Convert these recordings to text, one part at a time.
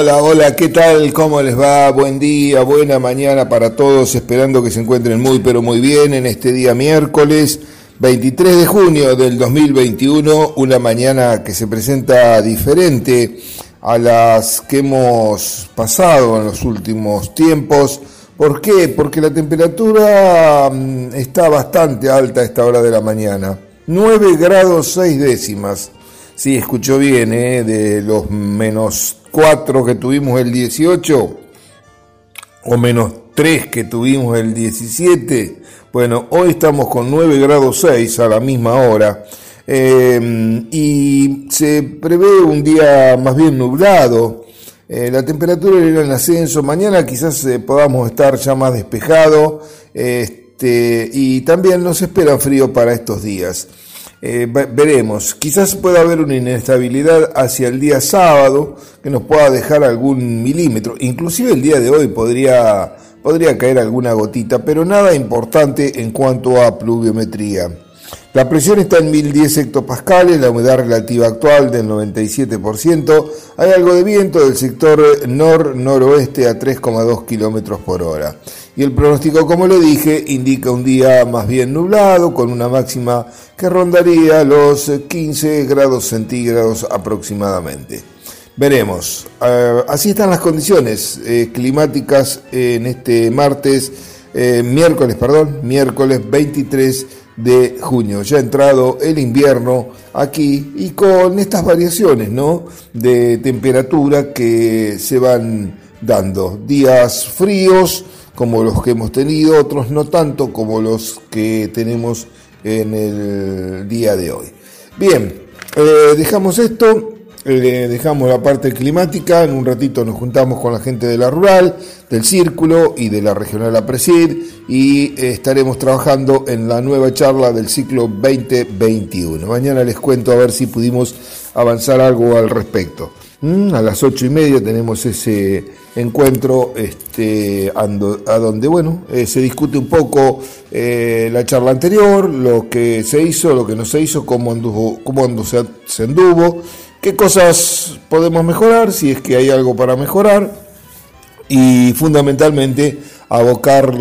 Hola, hola, ¿qué tal? ¿Cómo les va? Buen día, buena mañana para todos, esperando que se encuentren muy, pero muy bien en este día miércoles 23 de junio del 2021, una mañana que se presenta diferente a las que hemos pasado en los últimos tiempos. ¿Por qué? Porque la temperatura mm, está bastante alta a esta hora de la mañana. 9 grados 6 décimas. Sí, escuchó bien, ¿eh? de los menos 4 que tuvimos el 18 o menos 3 que tuvimos el 17. Bueno, hoy estamos con 9 grados 6 a la misma hora eh, y se prevé un día más bien nublado. Eh, la temperatura irá en ascenso. Mañana quizás eh, podamos estar ya más despejado este, y también nos espera frío para estos días. Eh, veremos, quizás pueda haber una inestabilidad hacia el día sábado que nos pueda dejar algún milímetro, inclusive el día de hoy podría, podría caer alguna gotita, pero nada importante en cuanto a pluviometría. La presión está en 1010 hectopascales, la humedad relativa actual del 97%, hay algo de viento del sector nor-noroeste a 3,2 kilómetros por hora. Y el pronóstico, como le dije, indica un día más bien nublado, con una máxima que rondaría los 15 grados centígrados aproximadamente. Veremos. Eh, así están las condiciones eh, climáticas en este martes, eh, miércoles, perdón, miércoles 23 de junio. Ya ha entrado el invierno aquí y con estas variaciones, ¿no? De temperatura que se van dando. Días fríos como los que hemos tenido, otros no tanto como los que tenemos en el día de hoy. Bien, eh, dejamos esto, eh, dejamos la parte climática, en un ratito nos juntamos con la gente de la rural, del círculo y de la regional APRESID y eh, estaremos trabajando en la nueva charla del ciclo 2021. Mañana les cuento a ver si pudimos avanzar algo al respecto. Mm, a las ocho y media tenemos ese encuentro este, a donde bueno, eh, se discute un poco eh, la charla anterior, lo que se hizo, lo que no se hizo, cómo, anduvo, cómo se, se anduvo, qué cosas podemos mejorar, si es que hay algo para mejorar, y fundamentalmente abocar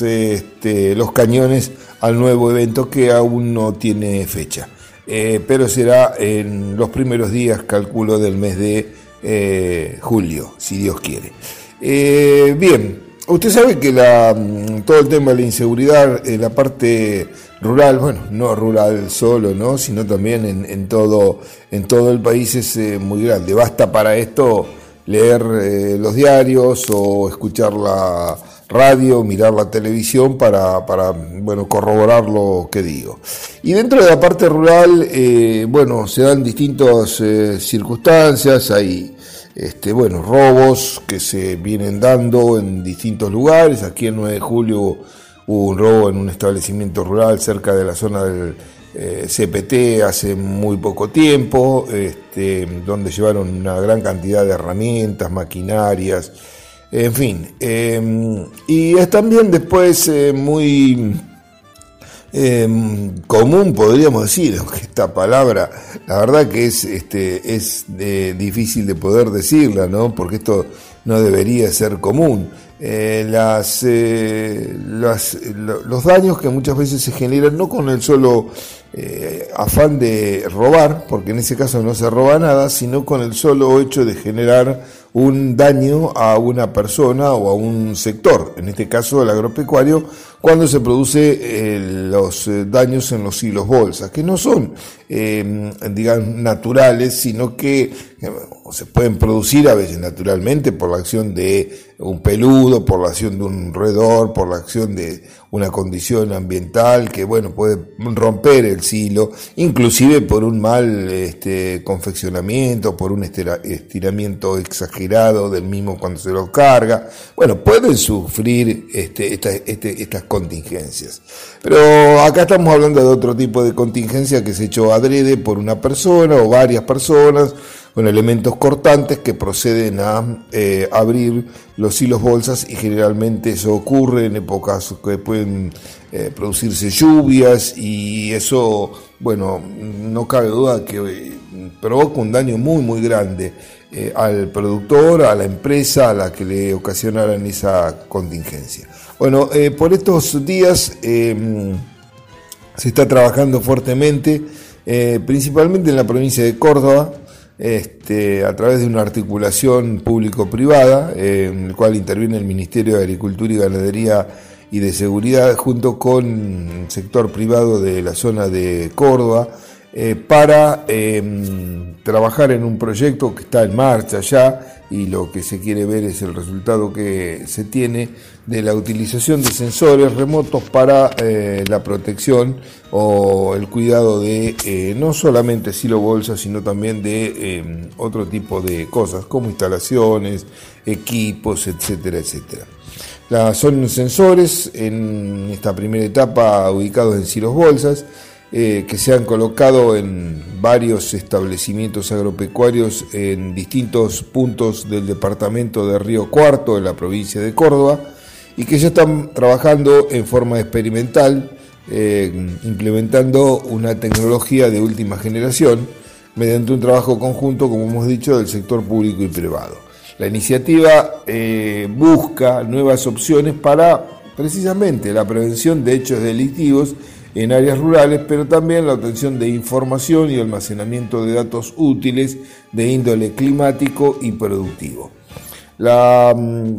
este, los cañones al nuevo evento que aún no tiene fecha. Eh, pero será en los primeros días, calculo, del mes de eh, julio, si Dios quiere. Eh, bien, usted sabe que mm, todo el tema de la inseguridad en la parte rural, bueno, no rural solo, ¿no? sino también en, todo, en todo el país es muy grande. Basta para esto leer los diarios o escuchar la radio, mirar la televisión para, bueno, corroborar lo que digo. Y dentro de la parte rural, eh, bueno, se dan distintas eh, circunstancias, hay este, bueno, robos que se vienen dando en distintos lugares. Aquí en 9 de julio hubo un robo en un establecimiento rural cerca de la zona del eh, CPT hace muy poco tiempo, este, donde llevaron una gran cantidad de herramientas, maquinarias, en fin, em, y es también después eh, muy em, común, podríamos decir, aunque esta palabra, la verdad que es, este, es difícil de poder decirla, ¿no? Porque esto no debería ser común. Eh, las, eh, los daños que muchas veces se generan no con el solo afán de robar, porque en ese caso no se roba nada, sino con el solo hecho de generar un daño a una persona o a un sector, en este caso el agropecuario, cuando se produce eh, los eh, daños en los hilos bolsas, que no son, eh, naturales, sino que se pueden producir a veces naturalmente por la acción de un peludo, por la acción de un roedor, por la acción de una condición ambiental que, bueno, puede romper el silo, inclusive por un mal este, confeccionamiento, por un estiramiento exagerado del mismo cuando se lo carga. Bueno, pueden sufrir este, este, estas contingencias. Pero acá estamos hablando de otro tipo de contingencia que se echó adrede por una persona o varias personas con elementos cortantes que proceden a eh, abrir los hilos bolsas y generalmente eso ocurre en épocas que pueden eh, producirse lluvias y eso, bueno, no cabe duda que eh, provoca un daño muy muy grande al productor, a la empresa a la que le ocasionaran esa contingencia. Bueno, por estos días em, se está trabajando fuertemente, principalmente en la provincia de Córdoba, este, a través de una articulación público-privada, en el cual interviene el Ministerio de Agricultura y Ganadería y de Seguridad, junto con el sector privado de la zona de Córdoba, eh, para em, trabajar en un proyecto que está en marcha ya y lo que se quiere ver es el resultado que se tiene de la utilización de sensores remotos para eh, la protección o el cuidado de eh, no solamente silo bolsas, sino también de em, otro tipo de cosas como instalaciones, equipos, etcétera, etcétera. son sensores en esta primera etapa ubicados en silos bolsas eh, que se han colocado en varios establecimientos agropecuarios en distintos puntos del departamento de Río Cuarto, en la provincia de Córdoba, y que ya están trabajando en forma experimental, eh, implementando una tecnología de última generación, mediante un trabajo conjunto, como hemos dicho, del sector público y privado. La iniciativa eh, busca nuevas opciones para precisamente la prevención de hechos delictivos en áreas rurales, pero también la obtención de información y almacenamiento de datos útiles de índole climático y productivo. La mm,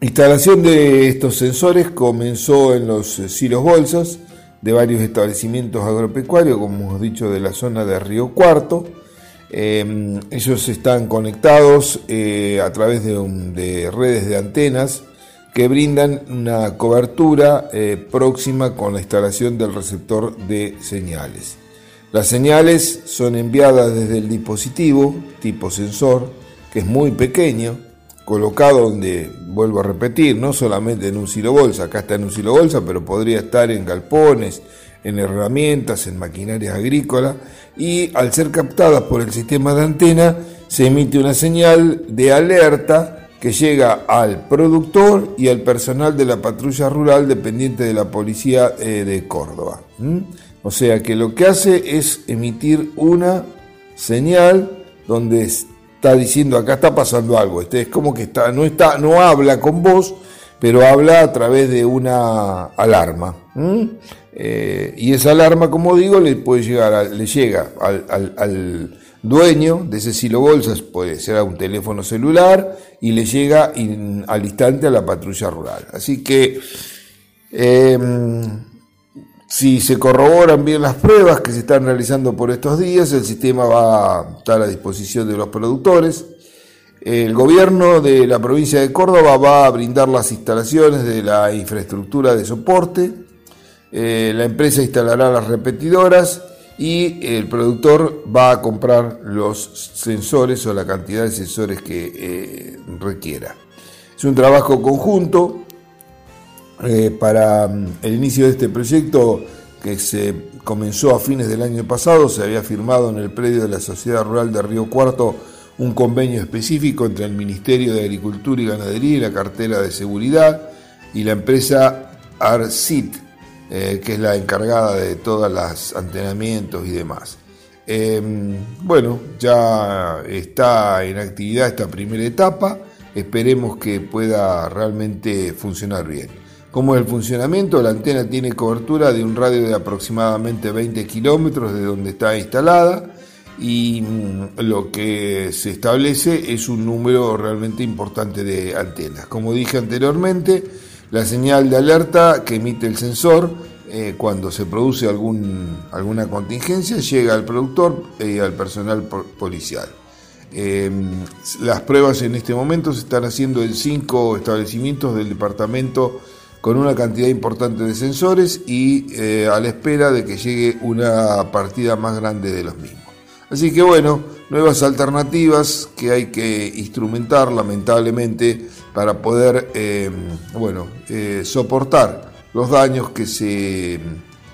instalación de estos sensores comenzó en los silos bolsas de varios establecimientos agropecuarios, como hemos dicho, de la zona de Río Cuarto. Em, ellos están conectados eh, a través de redes de antenas que brindan una cobertura eh, próxima con la instalación del receptor de señales. Las señales son enviadas desde el dispositivo tipo sensor, que es muy pequeño, colocado donde, vuelvo a repetir, no solamente en un silo bolsa, acá está en un silo bolsa, pero podría estar en galpones, en herramientas, en maquinaria agrícola, y al ser captadas por el sistema de antena, se emite una señal de alerta que llega al productor y al personal de la patrulla rural dependiente de la policía eh, de Córdoba. O sea que lo que hace es emitir una señal donde está diciendo acá está pasando algo. Este es como que está, no está, no habla con vos, pero habla a través de una alarma. Eh, y esa alarma, como digo, le puede llegar, le llega al dueño de ese silo bolsas, puede ser a un teléfono celular y le llega al instante a la patrulla rural. Así que em, si se corroboran bien las pruebas que se están realizando por estos días, el sistema va a estar a disposición de los productores. El gobierno de la provincia de Córdoba va a brindar las instalaciones de la infraestructura de soporte. Eh, la empresa instalará las repetidoras y el productor va a comprar los sensores o la cantidad de sensores que eh, requiera. Es un trabajo conjunto eh, para mm, el inicio de este proyecto que se comenzó a fines del año pasado, se había firmado en el predio de la Sociedad Rural de Río Cuarto un convenio específico entre el Ministerio de Agricultura y Ganadería y la cartera de seguridad y la empresa ARCIT, eh, que es la encargada de todos los antenamientos y demás. Em, bueno, ya está en actividad esta primera etapa, esperemos que pueda realmente funcionar bien. ¿Cómo es el funcionamiento? La antena tiene cobertura de un radio de aproximadamente 20 kilómetros de donde está instalada y mm, lo que se establece es un número realmente importante de antenas. Como dije anteriormente, la señal de alerta que emite el sensor eh, cuando se produce alguna contingencia llega al productor y al personal policial. Em, las pruebas en este momento se están haciendo en cinco establecimientos del departamento con una cantidad importante de sensores y eh, a la espera de que llegue una partida más grande de los mismos. Así que bueno, nuevas alternativas que hay que instrumentar lamentablemente para poder eh, bueno, eh, soportar los daños que se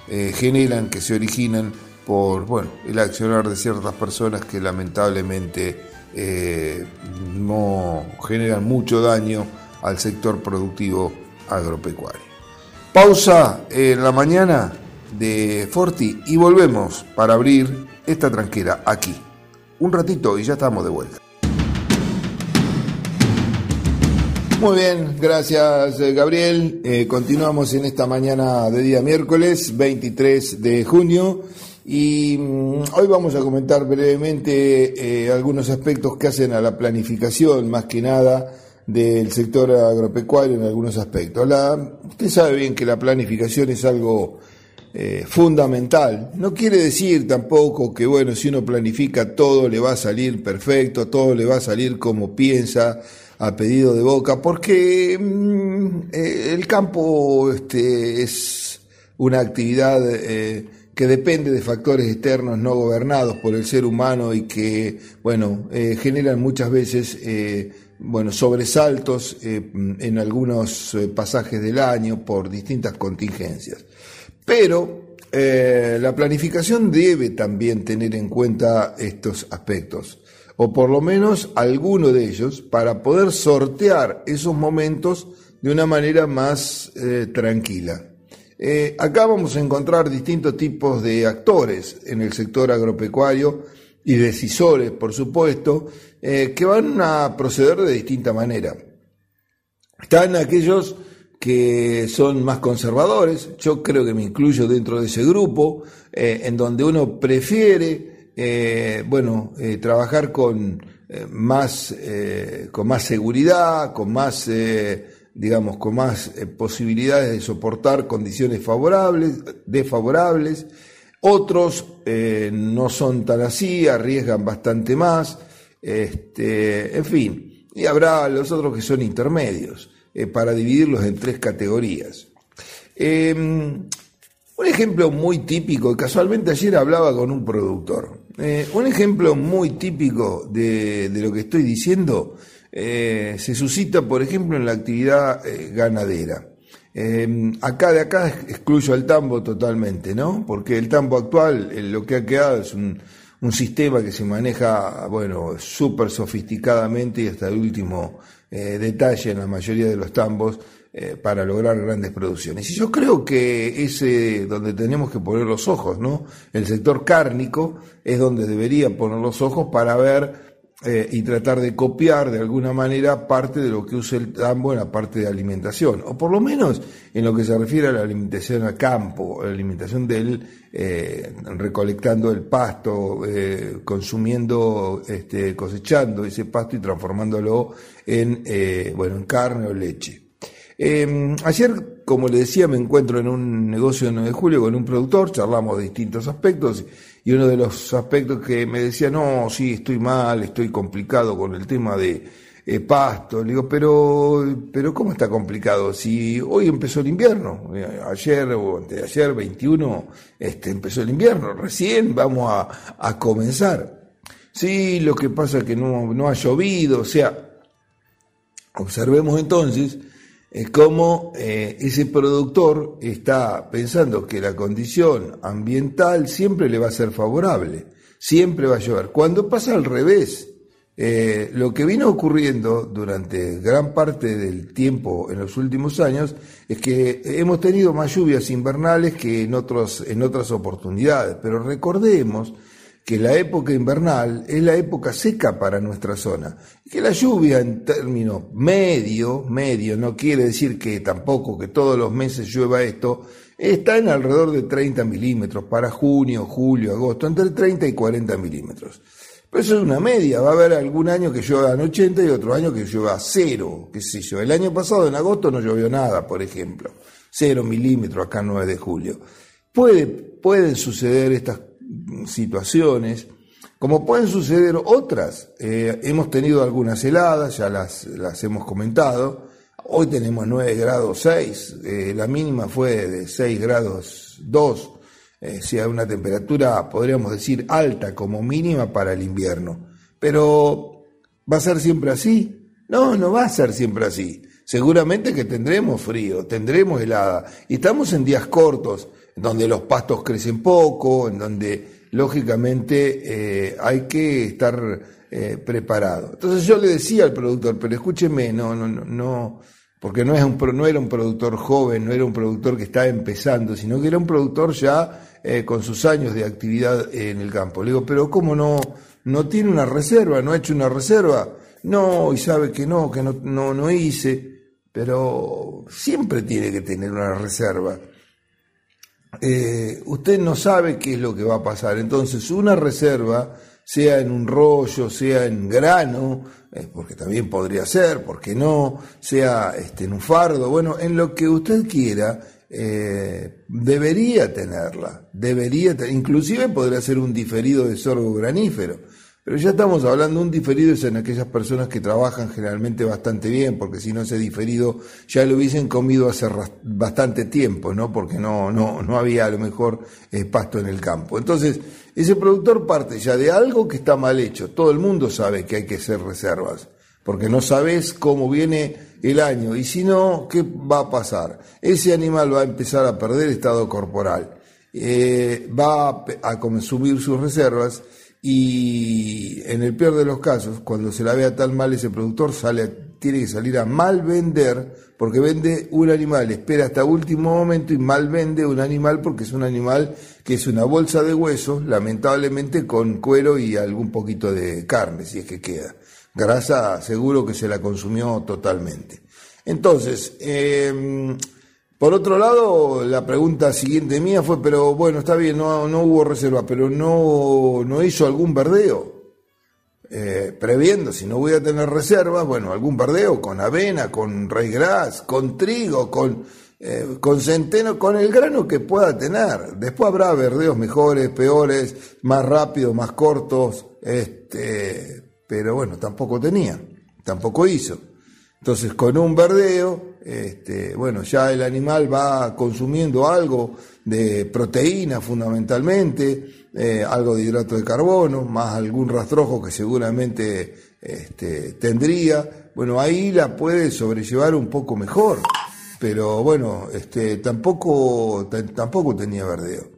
eh, generan, que se originan por bueno, el accionar de ciertas personas que lamentablemente no generan mucho daño al sector productivo agropecuario. Pausa en la mañana de Forti y volvemos para abrir esta tranquera aquí un ratito y ya estamos de vuelta. Muy bien, gracias eh, Gabriel. Eh, continuamos en esta mañana de día miércoles 23 de junio y mm, hoy vamos a comentar brevemente eh, algunos aspectos que hacen a la planificación, más que nada del sector agropecuario en algunos aspectos. La, usted sabe bien que la planificación es algo fundamental. No quiere decir tampoco que, bueno, si uno planifica todo le va a salir perfecto, todo le va a salir como piensa, a pedido de Boca, porque mm, eh, el campo este, es una actividad eh, que depende de factores externos no gobernados por el ser humano y que, bueno, eh, generan muchas veces, bueno, sobresaltos en algunos pasajes del año por distintas contingencias. Pero la planificación debe también tener en cuenta estos aspectos o por lo menos alguno de ellos, para poder sortear esos momentos de una manera más eh, tranquila. Eh, acá vamos a encontrar distintos tipos de actores en el sector agropecuario y decisores, por supuesto, eh, que van a proceder de distinta manera. Están aquellos que son más conservadores, yo creo que me incluyo dentro de ese grupo, en donde uno prefiere eh, bueno, eh, trabajar con, eh, más, con más seguridad, con más, digamos, con más posibilidades de soportar condiciones favorables, desfavorables. Otros no son tan así, arriesgan bastante más, este, en fin. Y habrá los otros que son intermedios, para dividirlos en tres categorías. Em, un ejemplo muy típico, casualmente ayer hablaba con un productor. Eh, un ejemplo muy típico de, lo que estoy diciendo eh, se suscita, por ejemplo, en la actividad eh, ganadera. acá de acá excluyo al tambo totalmente, ¿no? Porque el tambo actual, lo que ha quedado es un, un sistema que se maneja, bueno, súper sofisticadamente y hasta el último detalle en la mayoría de los tambos eh, para lograr grandes producciones. Y yo creo que es donde tenemos que poner los ojos, ¿no? El sector cárnico es donde debería poner los ojos para ver eh, y tratar de copiar de alguna manera parte de lo que usa el tambo en la parte de alimentación, o por lo menos en lo que se refiere a la alimentación a campo, la alimentación del eh, recolectando el pasto, consumiendo, este, cosechando ese pasto y transformándolo en, bueno, en carne o leche. Eh, ayer, como le decía, me encuentro en un negocio de 9 de julio con un productor, charlamos de distintos aspectos y uno de los aspectos que me decía, no, sí, estoy mal, estoy complicado con el tema de eh, pasto. Le digo, pero, pero ¿cómo está complicado? Si hoy empezó el invierno, eh, ayer o antes de ayer, 21, este, empezó el invierno, recién vamos a, a comenzar. Sí, lo que pasa es que no, no ha llovido, o sea, observemos entonces es como eh, ese productor está pensando que la condición ambiental siempre le va a ser favorable, siempre va a llover. Cuando pasa al revés, eh, lo que vino ocurriendo durante gran parte del tiempo en los últimos años es que hemos tenido más lluvias invernales que en, otros, en otras oportunidades, pero recordemos que la época invernal es la época seca para nuestra zona. Que la lluvia en términos medio, medio, no quiere decir que tampoco que todos los meses llueva esto, está en alrededor de 30 milímetros para junio, julio, agosto, entre 30 y 40 milímetros. Pero eso es una media, va a haber algún año que llueva en 80 y otro año que llueva cero, qué sé yo. El año pasado en agosto no llovió nada, por ejemplo, cero milímetros acá en 9 de julio. Puede, pueden suceder estas situaciones, como pueden suceder otras. Eh, hemos tenido algunas heladas, ya las, las hemos comentado. Hoy tenemos 9 grados 6, eh, la mínima fue de 6 grados 2, eh, sea una temperatura, podríamos decir, alta como mínima para el invierno. Pero, ¿va a ser siempre así? No, no va a ser siempre así. Seguramente que tendremos frío, tendremos helada. Y estamos en días cortos donde los pastos crecen poco, en donde lógicamente eh, hay que estar eh, preparado. Entonces yo le decía al productor, pero escúcheme, no, no, no, no, porque no, es un, no era un productor joven, no era un productor que estaba empezando, sino que era un productor ya eh, con sus años de actividad en el campo. Le digo, pero ¿cómo no, no tiene una reserva, no ha hecho una reserva. No, y sabe que no, que no, no, no hice, pero siempre tiene que tener una reserva. Eh, usted no sabe qué es lo que va a pasar. Entonces, una reserva, sea en un rollo, sea en grano, eh, porque también podría ser, porque no, sea este, en un fardo, bueno, en lo que usted quiera, eh, debería tenerla, debería, inclusive podría ser un diferido de sorgo granífero. Pero ya estamos hablando, un diferido es en aquellas personas que trabajan generalmente bastante bien, porque si no ese diferido ya lo hubiesen comido hace bastante tiempo, ¿no? Porque no, no, no había a lo mejor eh, pasto en el campo. Entonces, ese productor parte ya de algo que está mal hecho. Todo el mundo sabe que hay que hacer reservas, porque no sabes cómo viene el año, y si no, ¿qué va a pasar? Ese animal va a empezar a perder estado corporal, eh, va a consumir sus reservas, y en el peor de los casos, cuando se la vea tan mal ese productor, sale, tiene que salir a mal vender, porque vende un animal, espera hasta último momento y mal vende un animal porque es un animal que es una bolsa de huesos, lamentablemente con cuero y algún poquito de carne, si es que queda. Grasa seguro que se la consumió totalmente. Entonces, eh, por otro lado, la pregunta siguiente mía fue, pero bueno, está bien, no, no hubo reserva, pero no, no hizo algún verdeo. Eh, previendo, si no voy a tener reservas, bueno, algún verdeo con avena, con gras, con trigo, con, eh, con centeno, con el grano que pueda tener. Después habrá verdeos mejores, peores, más rápidos, más cortos, este, pero bueno, tampoco tenía, tampoco hizo. Entonces, con un verdeo, este, bueno, ya el animal va consumiendo algo de proteína fundamentalmente, eh, algo de hidrato de carbono, más algún rastrojo que seguramente este, tendría. Bueno, ahí la puede sobrellevar un poco mejor, pero bueno, este, tampoco, tampoco tenía verdeo.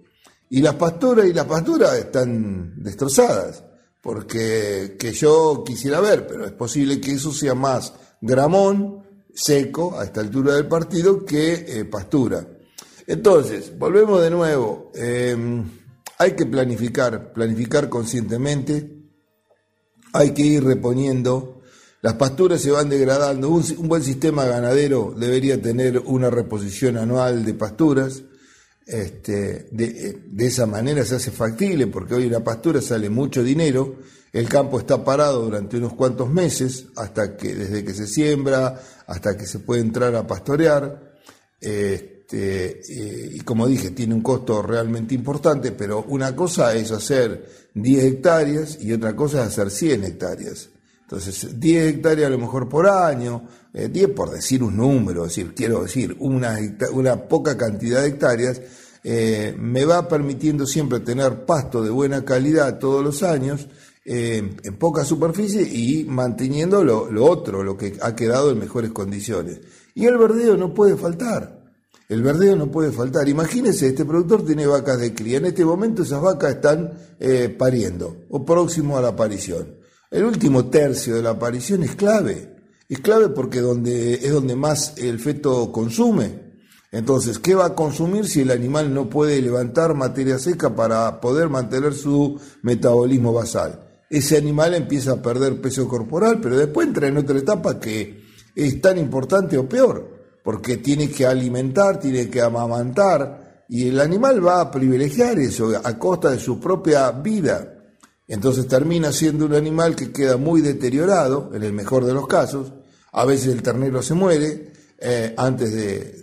Y las pasturas y las pasturas están destrozadas, porque que yo quisiera ver, pero es posible que eso sea más gramón seco a esta altura del partido que eh, pastura. Entonces, volvemos de nuevo. Em, hay que planificar, planificar conscientemente. Hay que ir reponiendo. Las pasturas se van degradando. Un, buen sistema ganadero debería tener una reposición anual de pasturas. Este, de, eh, de esa manera se hace factible porque hoy la pastura sale mucho dinero el campo está parado durante unos cuantos meses, hasta que, desde que se siembra hasta que se puede entrar a pastorear. Este, eh, y como dije, tiene un costo realmente importante, pero una cosa es hacer 10 hectáreas y otra cosa es hacer 100 hectáreas. Entonces, 10 hectáreas a lo mejor por año, 10 eh, por decir un número, decir, quiero decir, una, una poca cantidad de hectáreas, eh, me va permitiendo siempre tener pasto de buena calidad todos los años en poca superficie y manteniendo lo, otro, lo que ha quedado en mejores condiciones. Y el verdeo no puede faltar. El verdeo no puede faltar. Imagínense, este productor tiene vacas de cría. En este momento esas vacas están eh, pariendo o próximo a la aparición. El último tercio de la aparición es clave. Es clave porque es donde más el feto consume. Entonces, ¿qué va a consumir si el animal no puede levantar materia seca para poder mantener su metabolismo basal? Ese animal empieza a perder peso corporal, pero después entra en otra etapa que es tan importante o peor, porque tiene que alimentar, tiene que amamantar, y el animal va a privilegiar eso a costa de su propia vida. Entonces termina siendo un animal que queda muy deteriorado, en el mejor de los casos, a veces el ternero se muere eh, antes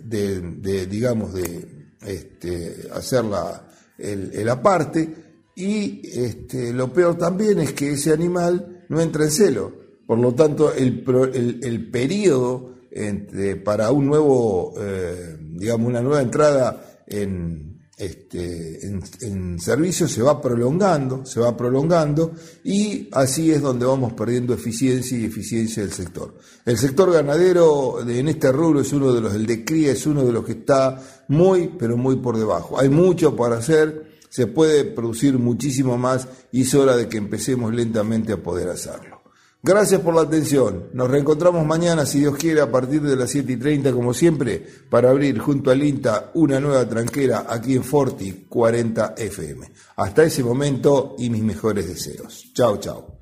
de, digamos, de este, hacer la, el, el aparte, y este, lo peor también es que ese animal no entra en celo. Por lo tanto, el, el, periodo para un nuevo, eh, digamos, una nueva entrada en, este, en, servicio se va prolongando, se va prolongando y así es donde vamos perdiendo eficiencia y eficiencia del sector. El sector ganadero en este rubro es uno de los, el de cría es uno de los que está muy, pero muy por debajo. Hay mucho para hacer se puede producir muchísimo más y es hora de que empecemos lentamente a poder hacerlo. Gracias por la atención. Nos reencontramos mañana, si Dios quiere, a partir de las 7 y 30, como siempre, para abrir junto al INTA una nueva tranquera aquí en Forti 40 FM. Hasta ese momento y mis mejores deseos. Chao, chao.